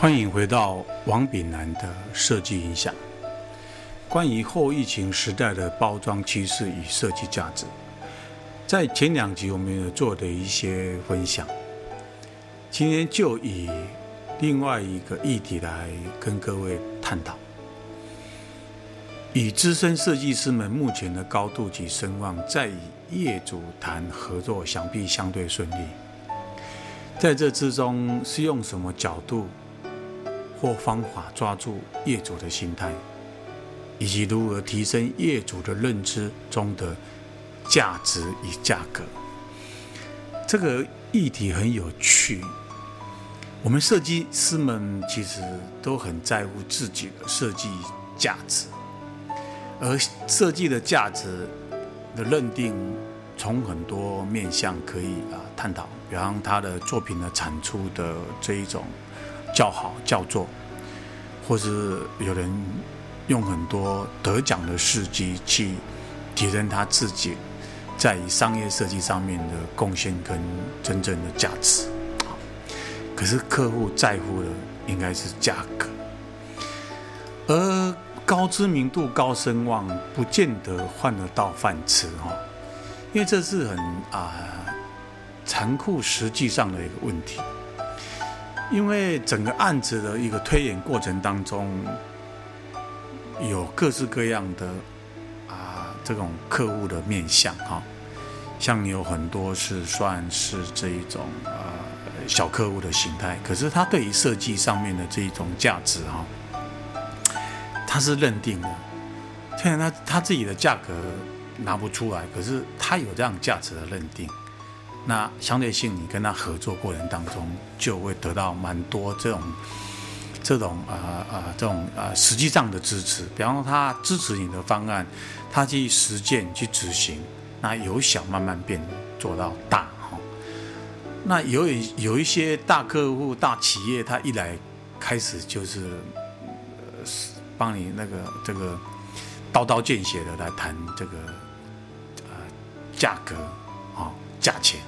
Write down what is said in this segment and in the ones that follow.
欢迎回到王炳南的设计影响。关于后疫情时代的包装趋势与设计价值，在前两集我们有做的一些分享。今天就以另外一个议题来跟各位探讨。以资深设计师们目前的高度及声望，在与业主谈合作，想必相对顺利。在这之中，是用什么角度或方法抓住业主的心态，以及如何提升业主的认知中的价值与价格？这个议题很有趣。我们设计师们其实都很在乎自己的设计价值。而设计的价值的认定，从很多面向可以啊探讨，比方他的作品的产出的这一种叫好叫座，或是有人用很多得奖的事迹去提升他自己在商业设计上面的贡献跟真正的价值。可是客户在乎的应该是价格，而。高知名度、高声望，不见得换得到饭吃哈，因为这是很啊残酷实际上的一个问题。因为整个案子的一个推演过程当中，有各式各样的啊这种客户的面相哈，像有很多是算是这一种呃小客户的形态，可是他对于设计上面的这一种价值哈。他是认定的，虽然他他自己的价格拿不出来，可是他有这样价值的认定，那相对性你跟他合作过程当中，就会得到蛮多这种这种啊啊这种啊实际上的支持。比方说他支持你的方案，他去实践去执行，那由小慢慢变做到大哈。那有有一些大客户大企业，他一来开始就是。帮你那个这个刀刀见血的来谈这个呃价格价钱，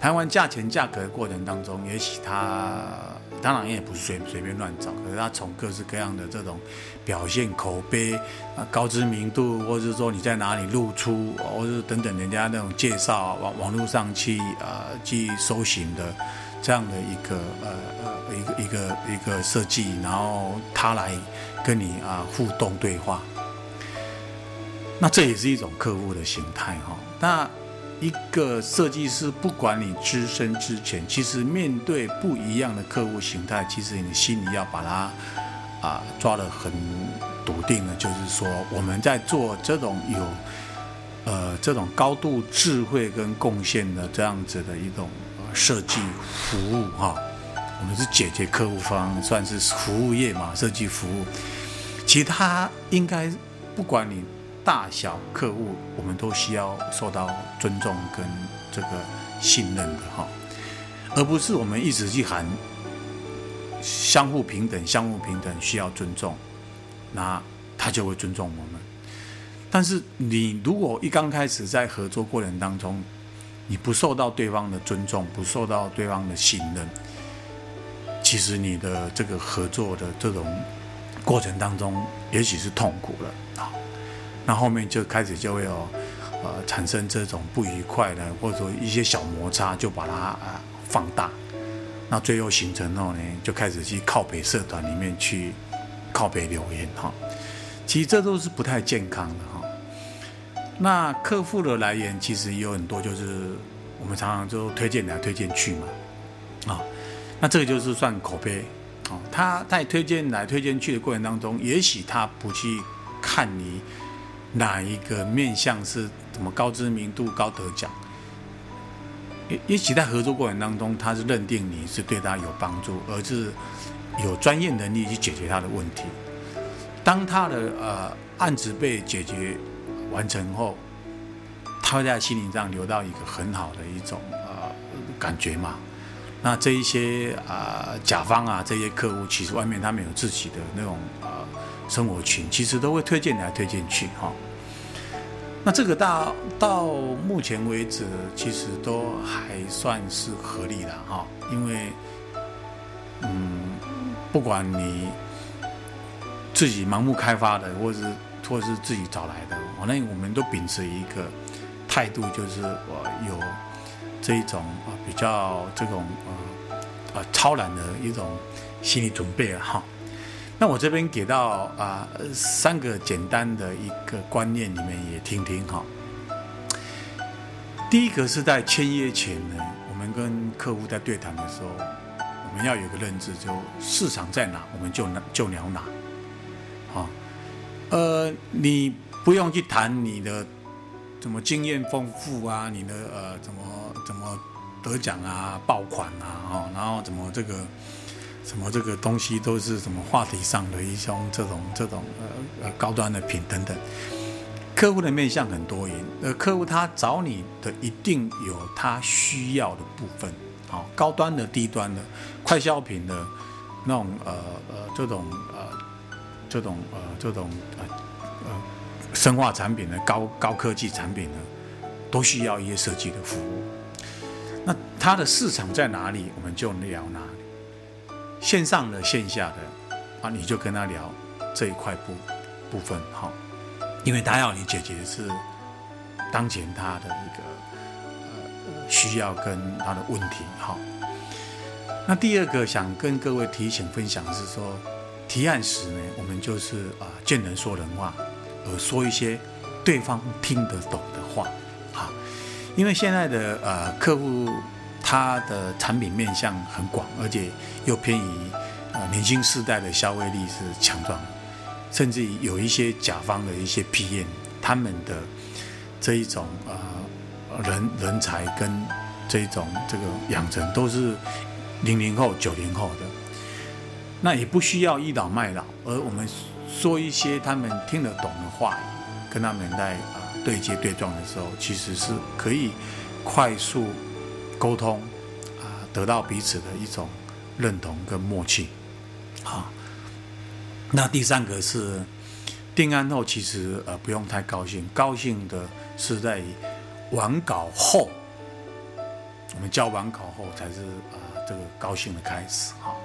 谈完价钱价格的过程当中，也许他当然也不是随随便乱找，可是他从各式各样的这种表现口碑啊高知名度，或者是说你在哪里露出，或者等等人家那种介绍网网络上去啊去搜寻的。这样的一个呃呃一个一个一个设计，然后他来跟你啊互动对话，那这也是一种客户的形态哈。那一个设计师，不管你资深之前，其实面对不一样的客户形态，其实你心里要把它啊抓得很笃定的，就是说我们在做这种有呃这种高度智慧跟贡献的这样子的一种。设计服务哈，我们是解决客户方，算是服务业嘛。设计服务，其他应该不管你大小客户，我们都需要受到尊重跟这个信任的哈，而不是我们一直去喊相互平等、相互平等需要尊重，那他就会尊重我们。但是你如果一刚开始在合作过程当中，你不受到对方的尊重，不受到对方的信任，其实你的这个合作的这种过程当中，也许是痛苦了啊。那后面就开始就会有呃产生这种不愉快的，或者说一些小摩擦，就把它啊放大。那最后形成后呢，就开始去靠北社团里面去靠北留言哈。其实这都是不太健康的哈。那客户的来源其实有很多，就是我们常常就推荐来推荐去嘛，啊，那这个就是算口碑，啊，他在推荐来推荐去的过程当中，也许他不去看你哪一个面相是怎么高知名度、高得奖，也也许在合作过程当中，他是认定你是对他有帮助，而是有专业能力去解决他的问题。当他的呃案子被解决。完成后，他会在心灵上留到一个很好的一种呃感觉嘛。那这一些啊甲方啊这些客户，其实外面他们有自己的那种呃生活群，其实都会推荐来推荐去哈。那这个到到目前为止，其实都还算是合理的哈，因为嗯不管你自己盲目开发的，或是或是自己找来的，反正我们都秉持一个态度，就是我有这一种啊比较这种呃呃超然的一种心理准备了哈。那我这边给到啊三个简单的一个观念，你们也听听哈。第一个是在签约前呢，我们跟客户在对谈的时候，我们要有个认知，就市场在哪，我们就就聊哪。好，呃，你不用去谈你的怎么经验丰富啊，你的呃怎么怎么得奖啊、爆款啊，哈，然后怎么这个。什么这个东西都是什么话题上的一种这种这种呃呃高端的品等等，客户的面向很多元，呃客户他找你的一定有他需要的部分，好高端的低端的快消品的那种呃呃这种呃这种呃这种呃呃生化产品的高高科技产品呢，都需要一些设计的服务。那它的市场在哪里，我们就聊哪。线上的、线下的，啊，你就跟他聊这一块部部分，好，因为他要你解决的是当前他的一个呃需要跟他的问题，好。那第二个想跟各位提醒分享的是说，提案时呢，我们就是啊见人说人话，而说一些对方听得懂的话，啊，因为现在的呃客户。它的产品面向很广，而且又偏于呃年轻世代的消费力是强壮，甚至有一些甲方的一些 PM，他们的这一种呃人人才跟这一种这个养成都是零零后、九零后的，那也不需要倚老卖老，而我们说一些他们听得懂的话，跟他们在啊对接对撞的时候，其实是可以快速。沟通啊，得到彼此的一种认同跟默契，好。那第三个是定案后，其实呃不用太高兴，高兴的是在完稿后，我们交完稿后才是啊这个高兴的开始哈。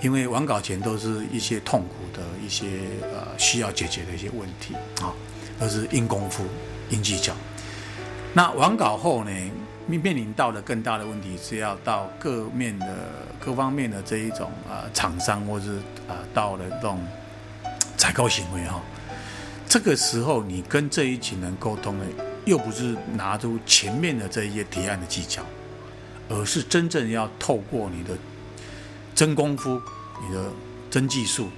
因为完稿前都是一些痛苦的一些呃需要解决的一些问题啊，都是硬功夫、硬技巧。那完稿后呢？面面临到的更大的问题是要到各面的各方面的这一种啊厂商，或是啊到了这种采购行为哈，这个时候你跟这一群人沟通呢，又不是拿出前面的这一些提案的技巧，而是真正要透过你的真功夫、你的真技术，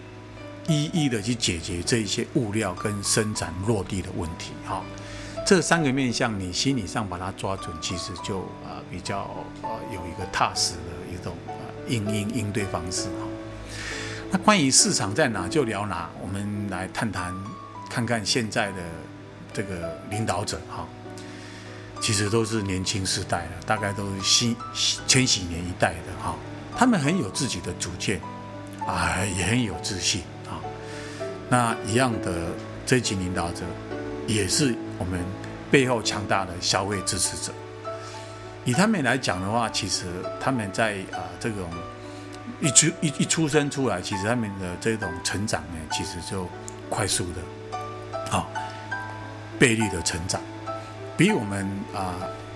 一一的去解决这一些物料跟生产落地的问题哈。这三个面向，你心理上把它抓准，其实就啊比较呃有一个踏实的一种呃应应应对方式哈。那关于市场在哪就聊哪，我们来谈谈看看现在的这个领导者哈，其实都是年轻世代的，大概都是新千禧年一代的哈，他们很有自己的主见啊，也很有自信啊。那一样的这级领导者。也是我们背后强大的消费支持者。以他们来讲的话，其实他们在啊这种一出一一出生出来，其实他们的这种成长呢，其实就快速的啊倍率的成长，比我们啊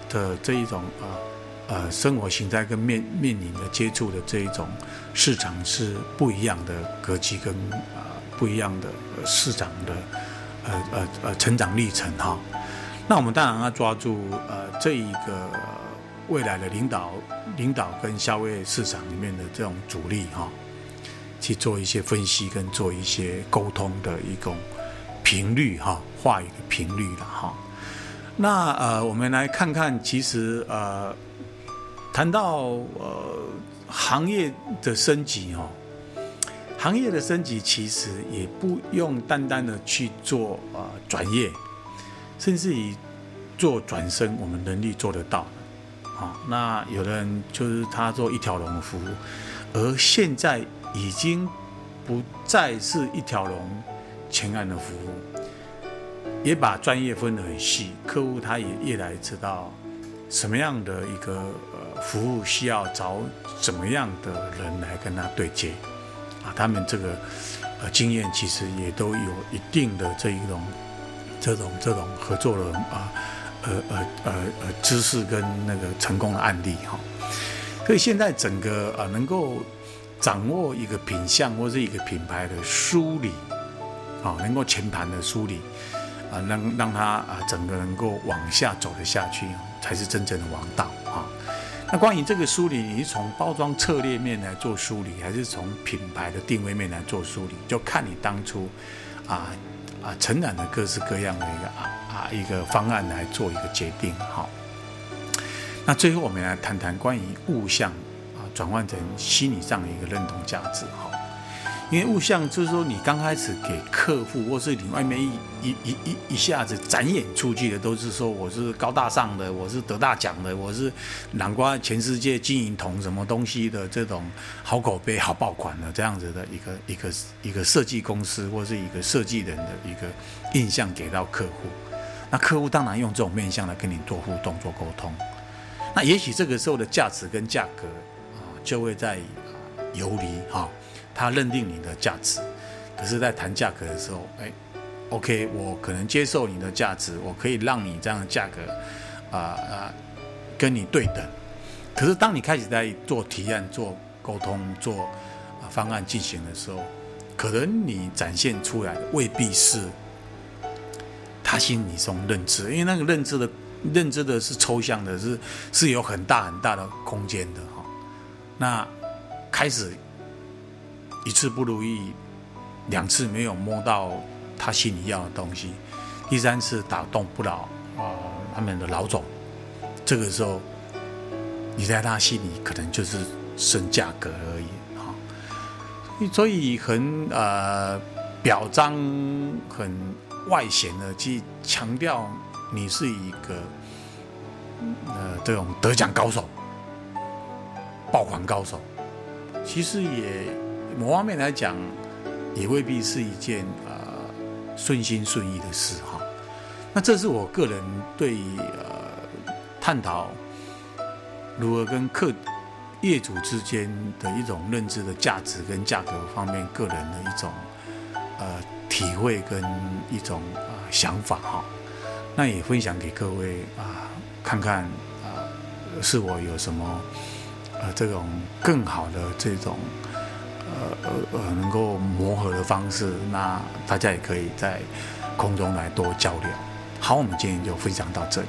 的这一种呃呃生活形态跟面面临的接触的这一种市场是不一样的格局跟啊不一样的市场的。呃呃呃，成长历程哈，那我们当然要抓住呃这一个未来的领导、领导跟消费市场里面的这种主力哈，去做一些分析跟做一些沟通的一种频率哈，话语的频率了哈。那呃，我们来看看，其实呃，谈到呃行业的升级哈。行业的升级其实也不用单单的去做呃转业，甚至于做转身，我们能力做得到啊。那有的人就是他做一条龙服务，而现在已经不再是一条龙前案的服务，也把专业分得很细，客户他也越来知道什么样的一个呃服务需要找怎么样的人来跟他对接。啊，他们这个呃经验其实也都有一定的这一种这种这种合作的啊呃呃呃呃知识跟那个成功的案例哈。所以现在整个啊能够掌握一个品相或是一个品牌的梳理啊，能够全盘的梳理啊，让让它啊整个能够往下走得下去，才是真正的王道。那关于这个梳理，你是从包装策略面来做梳理，还是从品牌的定位面来做梳理？就看你当初啊啊承揽的各式各样的一个啊啊一个方案来做一个决定。好，那最后我们来谈谈关于物象啊转换成心理上的一个认同价值。好。因为物象就是说，你刚开始给客户，或是你外面一一一一一下子展演出去的，都是说我是高大上的，我是得大奖的，我是南瓜全世界金银铜什么东西的这种好口碑、好爆款的这样子的一个一个一个设计公司或是一个设计人的一个印象给到客户，那客户当然用这种面向来跟你做互动、做沟通，那也许这个时候的价值跟价格啊，就会在游离哈。他认定你的价值，可是，在谈价格的时候，哎，OK，我可能接受你的价值，我可以让你这样的价格，啊啊，跟你对等。可是，当你开始在做提案、做沟通、做方案进行的时候，可能你展现出来的未必是他心里中认知，因为那个认知的认知的是抽象的，是是有很大很大的空间的哈。那开始。一次不如意，两次没有摸到他心里要的东西，第三次打动不了啊他们的老总，这个时候你在他心里可能就是升价格而已哈，所以很呃表彰很外显的去强调你是一个呃这种得奖高手、爆款高手，其实也。某方面来讲，也未必是一件呃顺心顺意的事哈。那这是我个人对呃探讨如何跟客业主之间的一种认知的价值跟价格方面个人的一种呃体会跟一种啊想法哈。那也分享给各位啊看看啊是我有什么呃这种更好的这种。呃呃，能够磨合的方式，那大家也可以在空中来多交流。好，我们今天就分享到这里。